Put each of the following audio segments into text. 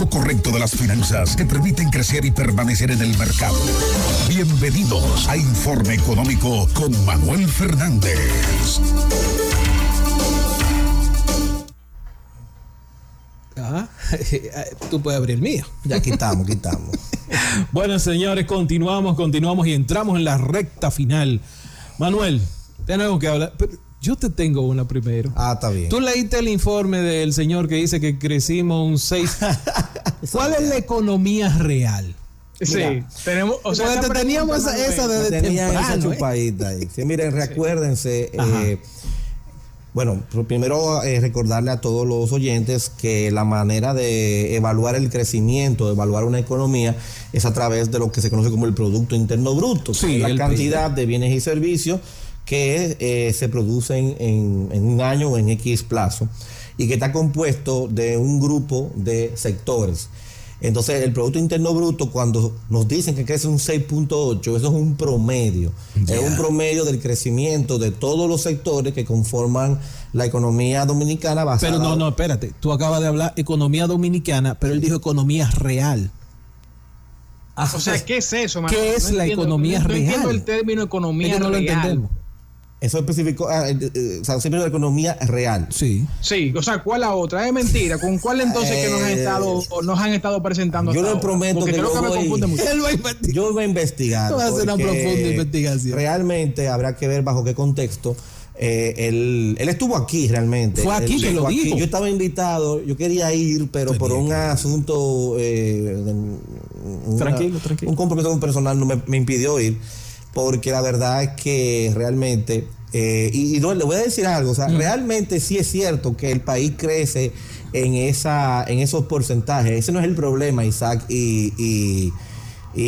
manejo correcto de las finanzas que permiten crecer y permanecer en el mercado. Bienvenidos a Informe Económico con Manuel Fernández. Ah, tú puedes abrir el mío. Ya quitamos, quitamos. bueno, señores, continuamos, continuamos y entramos en la recta final. Manuel, tenemos que hablar. Yo te tengo una primero. Ah, está bien. Tú leíste el informe del señor que dice que crecimos un 6. ¿Cuál es la economía real? Sí, tenemos, o sea, teníamos esa, esa desde temprano, esa ¿eh? chupadita ahí. Sí, miren, recuérdense, eh, bueno, primero eh, recordarle a todos los oyentes que la manera de evaluar el crecimiento, de evaluar una economía, es a través de lo que se conoce como el Producto Interno Bruto, sí, la cantidad de bienes y servicios que eh, se producen en, un año o en X plazo y que está compuesto de un grupo de sectores. Entonces, el Producto Interno Bruto, cuando nos dicen que crece un 6.8, eso es un promedio. Es un promedio del crecimiento de todos los sectores que conforman la economía dominicana basada... Pero no, no, espérate. Tú acabas de hablar economía dominicana, pero él dijo economía real. o sea, ¿qué es eso, ¿Qué es la economía real? No entiendo el término economía no lo entendemos. Eso especificó, ah, eh, eh, o sea, siempre la economía real. Sí. Sí, o sea, ¿cuál la otra? Es mentira. ¿Con cuál entonces que nos han eh, estado, nos han estado presentando? Yo le prometo que, creo yo, que voy, me confunde mucho. Él va a investigar. yo voy a investigar. Va a hacer una profunda investigación. Realmente habrá que ver bajo qué contexto. Eh, él, él, estuvo aquí realmente. Fue aquí que lo dijo. Yo estaba invitado, yo quería ir, pero por un asunto. Eh, tranquilo, tranquilo. Un compromiso personal no me, me impidió ir porque la verdad es que realmente, eh, y, le voy a decir algo, o sea, realmente sí es cierto que el país crece en, esa, en esos porcentajes. Ese no es el problema, Isaac y,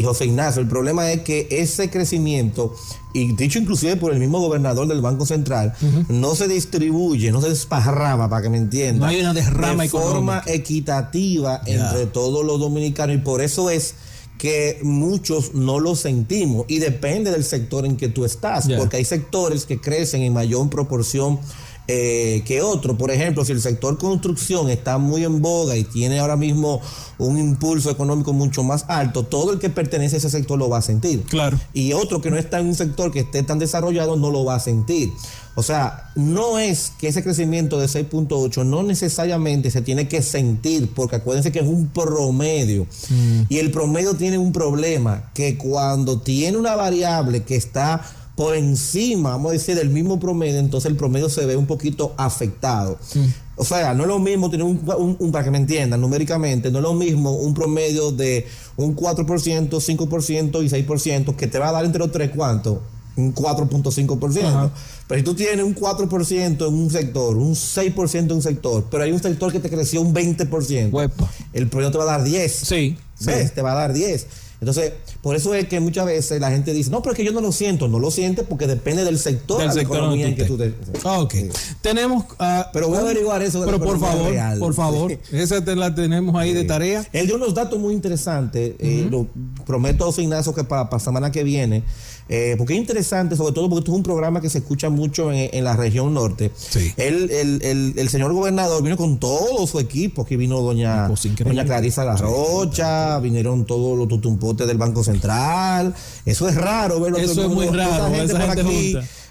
José Ignacio. El problema es que ese crecimiento, y dicho inclusive por el mismo gobernador del Banco Central, no se distribuye, no se desparrama, para que me entiendan. No hay una derrama de forma equitativa entre todos los dominicanos, y por eso es que muchos no lo sentimos y depende del sector en que tú estás, porque hay sectores que crecen en mayor proporción eh, que otro. Por ejemplo, si el sector construcción está muy en boga y tiene ahora mismo un impulso económico mucho más alto, todo el que pertenece a ese sector lo va a sentir. Claro. Y otro que no está en un sector que esté tan desarrollado no lo va a sentir. O sea, no es que ese crecimiento de 6.8 no necesariamente se tiene que sentir, porque acuérdense que es un promedio. Mm. Y el promedio tiene un problema, que cuando tiene una variable que está por encima, vamos a decir, del mismo promedio, entonces el promedio se ve un poquito afectado. Mm. O sea, no es lo mismo tener un, para que me entiendan, numéricamente, no es lo mismo un promedio de un 4%, 5% y 6% que te va a dar entre los tres, ¿cuánto? Un 4.5%. Pero si tú tienes un 4% en un sector, un 6% en un sector, pero hay un sector que te creció un 20%, el promedio te va a dar 10. Sí. ¿Ves? Te va a dar 10. Entonces, por eso es que muchas veces la gente dice, no, pero es que yo no lo siento. No lo siente porque depende del sector del sector en que tú te... Ah, ok. Tenemos... Uh, pero voy a averiguar eso. De pero por favor, por favor. Esa te la tenemos ahí de tarea. Él dio unos datos muy interesantes. Eh, lo prometo, Ignacio, que para la semana que viene eh, porque es interesante, sobre todo porque esto es un programa que se escucha mucho en, la región norte. el, señor gobernador vino con todo su equipo, aquí vino doña, doña Clarisa La Rocha, vinieron todos los tutumpotes del Banco Central. Eso es raro verlo. Eso es muy raro.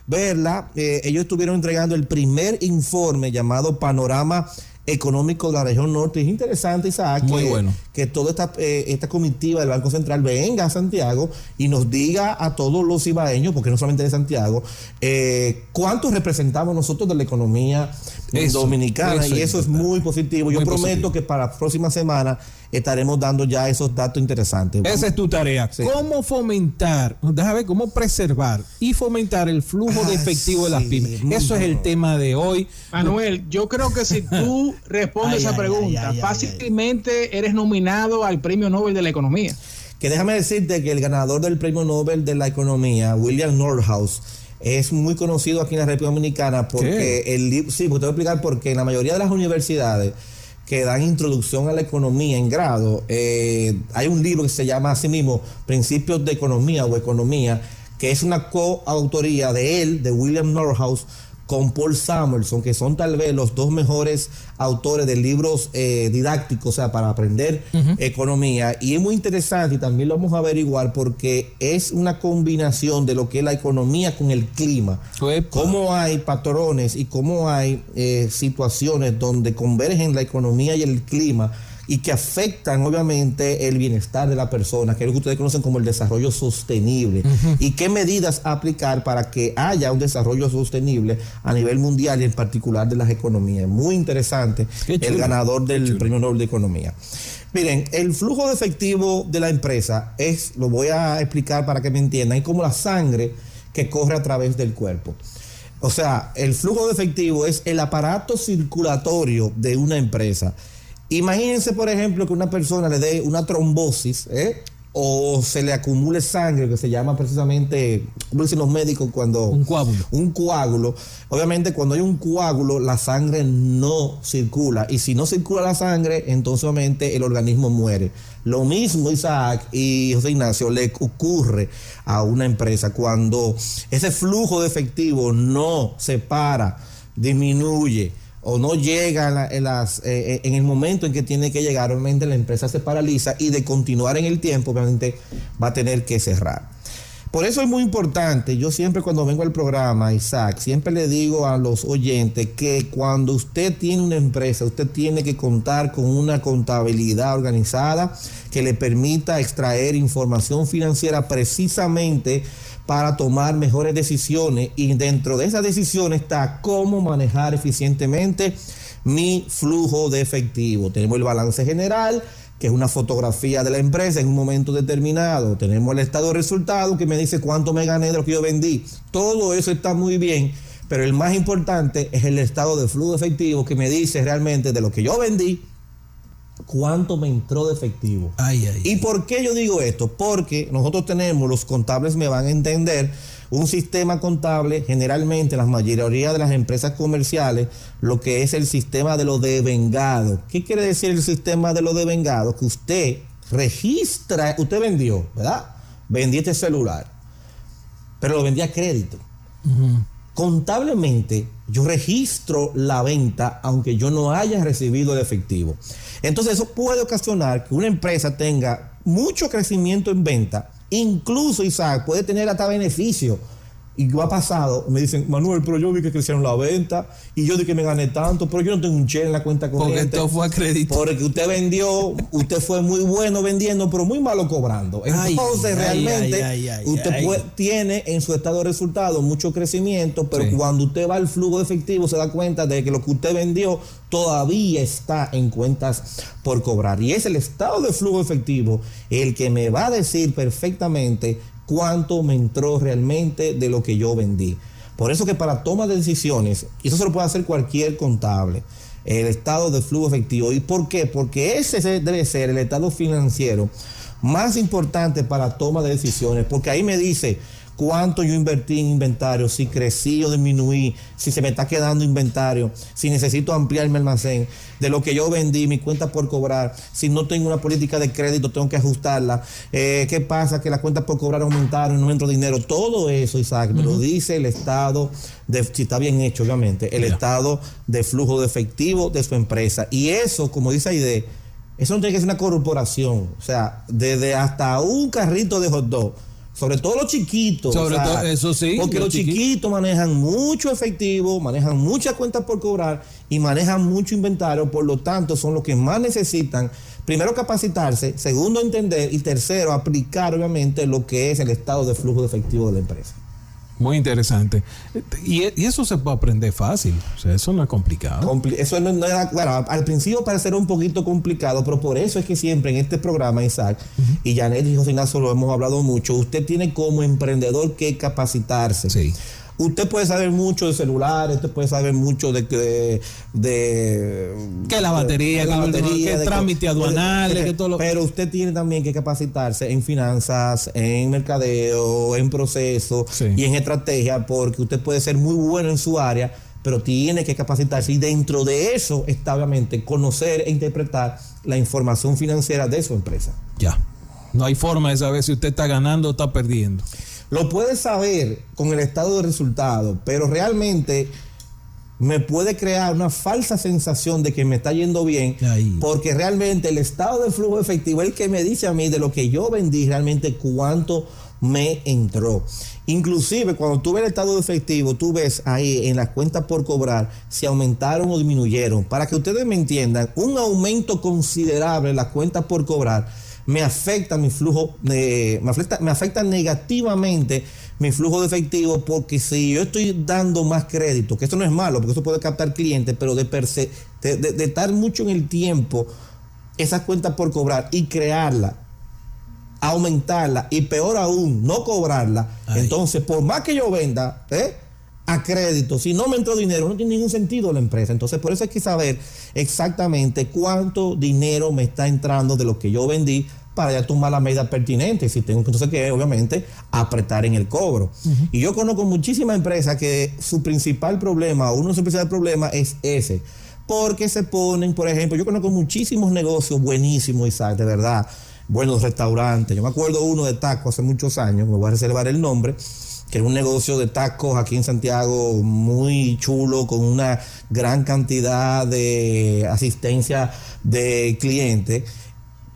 verla. Eh, ellos estuvieron entregando el primer informe llamado Panorama económico de la región norte. Es interesante, Isaac, Muy que, bueno. que toda esta, eh, esta comitiva del Banco Central venga a Santiago y nos diga a todos los ibaeños, porque no solamente de Santiago, eh, cuánto representamos nosotros de la economía dominicana. y eso es muy positivo. Yo prometo que para la próxima semana estaremos dando ya esos datos interesantes. Esa es tu tarea. ¿Cómo fomentar, déjame ver, cómo preservar y fomentar el flujo de ah, efectivo de las pymes? Eso es el tema de hoy. Manuel, yo creo que si tú respondes esa pregunta, fácilmente eres nominado al Premio Nobel de la Economía. Que déjame decirte que el ganador del Premio Nobel de la Economía, William Nordhaus, es muy conocido aquí en la República Dominicana porque el libro, sí, porque te voy a explicar porque en la mayoría de las universidades que dan introducción a la economía en grado, eh, hay un libro que se llama así mismo Principios de Economía o Economía, que es una coautoría de él, de William Norhaus, con Paul Samuelson, que son tal vez los dos mejores autores de libros eh, didácticos, o sea, para aprender economía. Y es muy interesante y también lo vamos a averiguar porque es una combinación de lo que es la economía con el clima. Cómo hay patrones y cómo hay eh, situaciones donde convergen la economía y el clima y que afectan obviamente el bienestar de la persona, que es lo que ustedes conocen como el desarrollo sostenible. Y qué medidas aplicar para que haya un desarrollo sostenible a nivel mundial y en particular de las economías. Muy interesante el ganador del Premio Nobel de Economía. Miren, el flujo de efectivo de la empresa es, lo voy a explicar para que me entiendan, es como la sangre que corre a través del cuerpo. O sea, el flujo de efectivo es el aparato circulatorio de una empresa. Imagínense, por ejemplo, que una persona le dé una trombosis, ¿eh? o se le acumule sangre, que se llama precisamente, como dicen los médicos cuando... Un coágulo. Un coágulo. Obviamente cuando hay un coágulo, la sangre no circula. Y si no circula la sangre, entonces obviamente el organismo muere. Lo mismo Isaac y José Ignacio le ocurre a una empresa cuando ese flujo de efectivo no se para, disminuye o no llega en, las, eh, eh, en, el momento en que tiene que llegar, obviamente la empresa se paraliza y de continuar en el tiempo, obviamente va a tener que cerrar. Por eso es muy importante, yo siempre cuando vengo al programa, Isaac, siempre le digo a los oyentes que cuando usted tiene una empresa, usted tiene que contar con una contabilidad organizada que le permita extraer información financiera precisamente para tomar mejores decisiones y dentro de esas decisiones está cómo manejar eficientemente mi flujo de efectivo. Tenemos el balance general, que es una fotografía de la empresa en un momento determinado. Tenemos el estado de resultados que me dice cuánto me gané de lo que yo vendí. Todo eso está muy bien, pero el más importante es el estado de flujo efectivo que me dice realmente de lo que yo vendí cuánto me entró de efectivo. ¿Y por qué yo digo esto? Porque nosotros tenemos, los contables me van a entender, un sistema contable, generalmente la mayoría de las empresas comerciales, lo que es el sistema de lo devengado. ¿Qué quiere decir el sistema de lo devengado? Que usted registra, usted vendió, ¿verdad? Vendí este celular, pero lo vendí a crédito. Contablemente, yo registro la venta aunque yo no haya recibido el efectivo. Entonces eso puede ocasionar que una empresa tenga mucho crecimiento en venta, incluso Isaac puede tener hasta beneficio y yo ha pasado, me dicen, Manuel, pero yo vi que crecieron la venta y yo di que me gané tanto, pero yo no tengo un che en la cuenta corriente. Porque esto fue a crédito. Porque usted vendió, usted fue muy bueno vendiendo, pero muy malo cobrando. Entonces, realmente, usted tiene en su estado de resultado mucho crecimiento, pero cuando usted va al flujo de efectivo se da cuenta de que lo que usted vendió todavía está en cuentas por cobrar. Y es el estado de flujo efectivo el que me va a decir perfectamente cuánto me entró realmente de lo que yo vendí. Por eso que para toma de decisiones, y eso se lo puede hacer cualquier contable, el estado de flujo efectivo. ¿Y por qué? Porque ese debe ser el estado financiero más importante para toma de decisiones, porque ahí me dice, cuánto yo invertí en inventario, si crecí o disminuí, si se me está quedando inventario, si necesito ampliar mi almacén, de lo que yo vendí, mi cuenta por cobrar, si no tengo una política de crédito, tengo que ajustarla, eh, qué pasa, que las cuentas por cobrar aumentaron, no entro dinero, todo eso, Isaac, me lo dice el estado, de, si está bien hecho, obviamente, el estado de flujo de efectivo de su empresa. Y eso, como dice Aide, eso no tiene que ser una corporación, o sea, desde hasta un carrito de hot dog sobre todo los chiquitos. Sobre todo, eso sí. Porque los, chiquitos. manejan mucho efectivo, manejan muchas cuentas por cobrar y manejan mucho inventario. Por lo tanto, son los que más necesitan, primero, capacitarse, segundo, entender y tercero, aplicar, obviamente, lo que es el estado de flujo de efectivo de la empresa. Muy interesante. Y, eso se puede aprender fácil. O sea, eso no es complicado. eso no, era, bueno, al principio parecerá un poquito complicado, pero por eso es que siempre en este programa, Isaac, y Janet y José Ignacio lo hemos hablado mucho, usted tiene como emprendedor que capacitarse. Sí usted puede saber mucho de celulares, usted puede saber mucho de que de, que la batería, que, la batería, que trámite aduanal, que todo lo... pero usted tiene también que capacitarse en finanzas, en mercadeo, en proceso y en estrategia, porque usted puede ser muy bueno en su área, pero tiene que capacitarse y dentro de eso está obviamente conocer e interpretar la información financiera de su empresa. Ya. No hay forma de saber si usted está ganando o está perdiendo. Lo puedes saber con el estado de resultado, pero realmente me puede crear una falsa sensación de que me está yendo bien, porque realmente el estado de flujo efectivo es el que me dice a mí de lo que yo vendí realmente cuánto me entró. Inclusive cuando tú ves el estado de efectivo, tú ves ahí en las cuentas por cobrar si aumentaron o disminuyeron. Para que ustedes me entiendan, un aumento considerable en las cuentas por cobrar me afecta mi flujo, me, afecta, me afecta negativamente mi flujo de efectivo porque si yo estoy dando más crédito, que esto no es malo, porque eso puede captar clientes, pero de, de, de, estar mucho en el tiempo esas cuentas por cobrar y crearla, aumentarla y peor aún, no cobrarla, entonces por más que yo venda, ¿eh? a crédito, si no me entró dinero, no tiene ningún sentido la empresa. Entonces, por eso hay que saber exactamente cuánto dinero me está entrando de lo que yo vendí para ya tomar la medida pertinente. Si tengo entonces que, obviamente, apretar en el cobro. Y yo conozco muchísimas empresas que su principal problema, uno de sus principales problemas es ese. Porque se ponen, por ejemplo, yo conozco muchísimos negocios buenísimos, Isaac, de verdad, buenos restaurantes. Yo me acuerdo uno de taco hace muchos años, me voy a reservar el nombre que es un negocio de tacos aquí en Santiago muy chulo, con una gran cantidad de asistencia de clientes,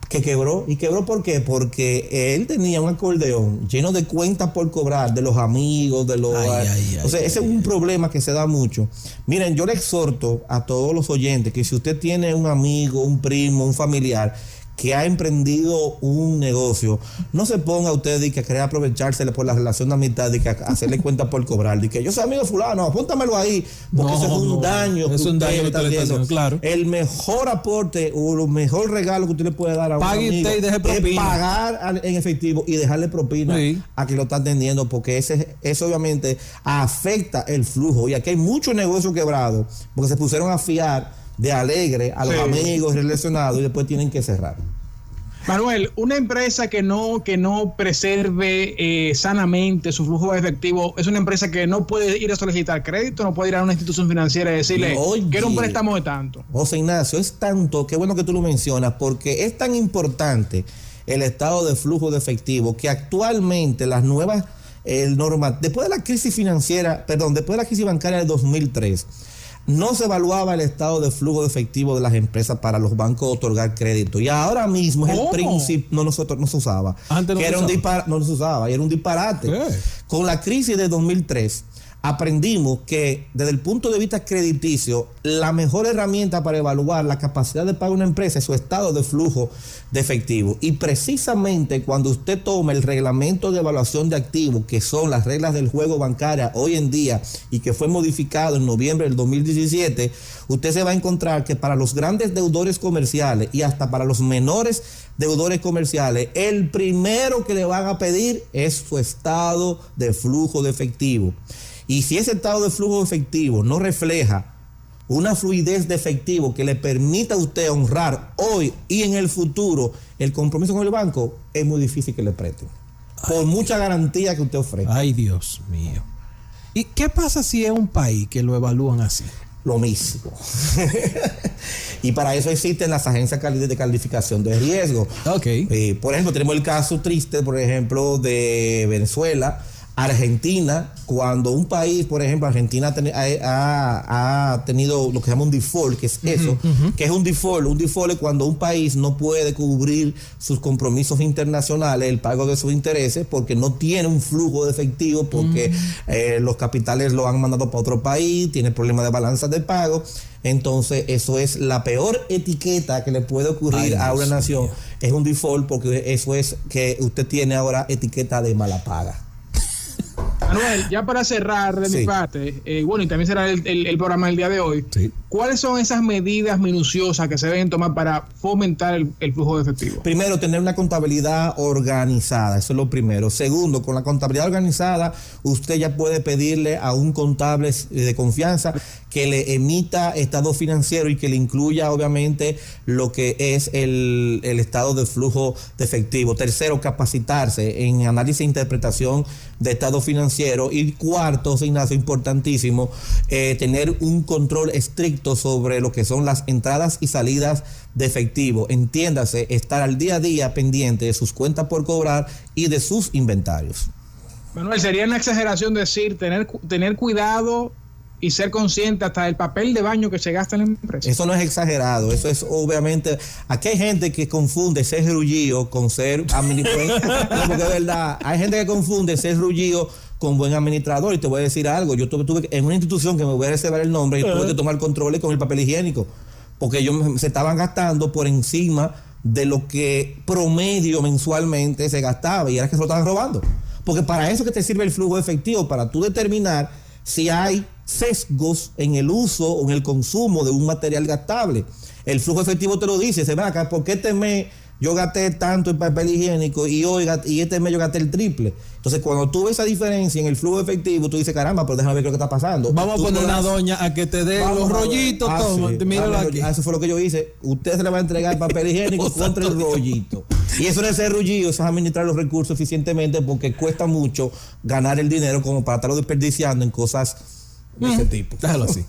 que quebró. ¿Y quebró por qué? Porque él tenía un acordeón lleno de cuentas por cobrar de los amigos, de los... o sea, ese es un problema que se da mucho. Miren, yo le exhorto a todos los oyentes que si usted tiene un amigo, un primo, un familiar, que ha emprendido un negocio, no se ponga usted y que querer aprovechársele por la relación de amistad y que hacerle cuenta por cobrar, y que yo soy amigo de fulano, apúntamelo ahí, porque eso es un daño es un daño está haciendo. Claro. El mejor aporte o el mejor regalo que usted le puede dar a un amigo es pagar en efectivo y dejarle propina a quien lo está atendiendo, porque ese, eso obviamente afecta el flujo. Y aquí hay muchos negocios quebrados, porque se pusieron a fiar de alegre a los amigos relacionados y después tienen que cerrar. Manuel, una empresa que no, que no preserve eh, sanamente su flujo de efectivo es una empresa que no puede ir a solicitar crédito, no puede ir a una institución financiera y decirle, quiero un préstamo de tanto. José Ignacio, es tanto, qué bueno que tú lo mencionas, porque es tan importante el estado de flujo de efectivo que actualmente las nuevas el norma, después de la crisis financiera, perdón, después de la crisis bancaria del 2003, no se evaluaba el estado de flujo de efectivo de las empresas para los bancos otorgar crédito. Y ahora mismo es el principio, no, nosotros, no se usaba. Antes no, se, era usaba. Un no se usaba, y era un disparate. Con la crisis de 2003 aprendimos que desde el punto de vista crediticio, la mejor herramienta para evaluar la capacidad de pago de una empresa es su estado de flujo de efectivo. Y precisamente cuando usted toma el reglamento de evaluación de activos, que son las reglas del juego bancario hoy en día y que fue modificado en noviembre del 2017, usted se va a encontrar que para los grandes deudores comerciales y hasta para los menores deudores comerciales, el primero que le van a pedir es su estado de flujo de efectivo. Y si ese estado de flujo efectivo no refleja una fluidez de efectivo que le permita a usted honrar hoy y en el futuro el compromiso con el banco, es muy difícil que le presten. Por mucha garantía que usted ofrece. Ay, Dios mío. ¿Y qué pasa si es un país que lo evalúan así? Lo mismo. y para eso existen las agencias de calificación de riesgo. Ok. Eh, por ejemplo, tenemos el caso triste, por ejemplo, de Venezuela Argentina, cuando un país, por ejemplo, Argentina ha, tenido lo que se llama un default, que es eso, que es un default. Un default es cuando un país no puede cubrir sus compromisos internacionales, el pago de sus intereses, porque no tiene un flujo de efectivo, porque eh, los capitales lo han mandado para otro país, tiene problemas de balanza de pago. Entonces, eso es la peor etiqueta que le puede ocurrir a una nación. Es un default porque eso es que usted tiene ahora etiqueta de mala paga. Manuel, ya para cerrar de mi parte, eh, bueno, y también será el, programa del día de hoy, ¿cuáles son esas medidas minuciosas que se deben tomar para fomentar el, flujo de efectivo? Primero, tener una contabilidad organizada, eso es lo primero. Segundo, con la contabilidad organizada, usted ya puede pedirle a un contable de confianza que le emita estado financiero y que le incluya obviamente lo que es el, estado de flujo de efectivo. Tercero, capacitarse en análisis e interpretación de estado financiero. Y cuarto, Ignacio, importantísimo, eh, tener un control estricto sobre lo que son las entradas y salidas de efectivo. Entiéndase, estar al día a día pendiente de sus cuentas por cobrar y de sus inventarios. Manuel, sería una exageración decir tener, tener cuidado y ser consciente hasta del papel de baño que se gasta en la empresa. Eso no es exagerado, eso es obviamente. Aquí hay gente que confunde ser rullío con ser administrador. porque de verdad, hay gente que confunde ser rullío con buen administrador. Y te voy a decir algo: yo tuve, tuve en una institución que me voy a reservar el nombre y tuve que tomar controles con el papel higiénico, porque ellos se estaban gastando por encima de lo que promedio mensualmente se gastaba y era que se lo estaban robando. Porque para eso que te sirve el flujo efectivo, para tú determinar si hay sesgos en el uso o en el consumo de un material gastable. El flujo efectivo te lo dice, se ve acá, ¿por qué este mes yo gasté tanto en papel higiénico y hoy y este mes yo gasté el triple? Entonces, cuando tú ves esa diferencia en el flujo efectivo, tú dices, caramba, pero déjame ver qué está pasando. Vamos a poner una doña a que te dé los rollitos, ah, toma, míralo aquí. Eso fue lo que yo hice. Usted se le va a entregar el papel higiénico contra el rollito. Y eso no es ser rullido, eso es administrar los recursos eficientemente porque cuesta mucho ganar el dinero como para estarlo desperdiciando en cosas de ese tipo. Déjalo así.